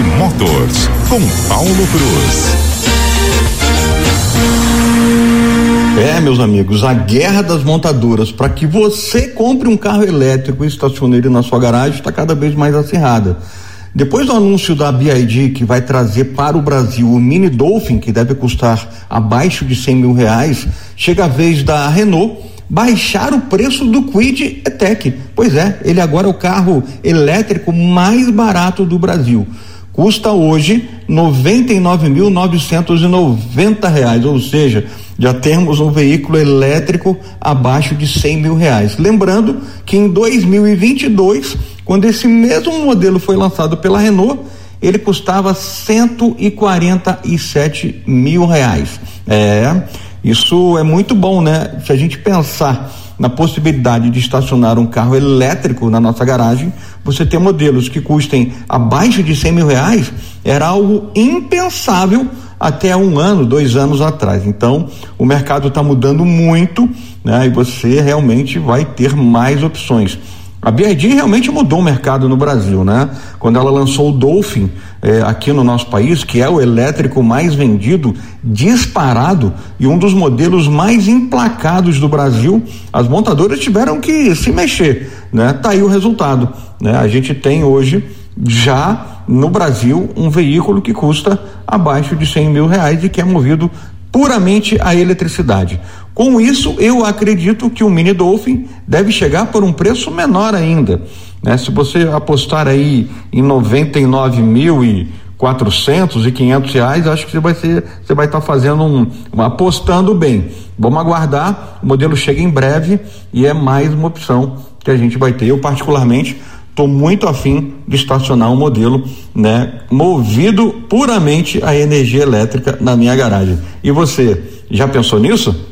Motors com Paulo Cruz. É, meus amigos, a guerra das montadoras para que você compre um carro elétrico e estacione ele na sua garagem está cada vez mais acirrada. Depois do anúncio da BID que vai trazer para o Brasil o Mini Dolphin, que deve custar abaixo de 100 mil reais, chega a vez da Renault baixar o preço do Quid E-Tech. Pois é, ele agora é o carro elétrico mais barato do Brasil. Custa hoje 99.990 reais, ou seja, já temos um veículo elétrico abaixo de 100 mil reais. Lembrando que em 2022, quando esse mesmo modelo foi lançado pela Renault, ele custava 147 mil reais. É, isso é muito bom, né? Se a gente pensar na possibilidade de estacionar um carro elétrico na nossa garagem, você ter modelos que custem abaixo de 100 mil reais era algo impensável até um ano, dois anos atrás. Então, o mercado está mudando muito, né? E você realmente vai ter mais opções. A BID realmente mudou o mercado no Brasil, né? Quando ela lançou o Dolphin eh, aqui no nosso país, que é o elétrico mais vendido, disparado e um dos modelos mais emplacados do Brasil, as montadoras tiveram que se mexer, né? Tá aí o resultado, né? A gente tem hoje já no Brasil um veículo que custa abaixo de 100 mil reais e que é movido puramente a eletricidade. Com isso, eu acredito que o Mini Dolphin deve chegar por um preço menor ainda. Né? Se você apostar aí em 99 mil e 400 e 500 reais, acho que você vai ser, você vai estar tá fazendo um, um, apostando bem. Vamos aguardar, o modelo chega em breve e é mais uma opção que a gente vai ter. Eu particularmente estou muito afim de estacionar um modelo, né, movido puramente a energia elétrica na minha garagem. E você já pensou nisso?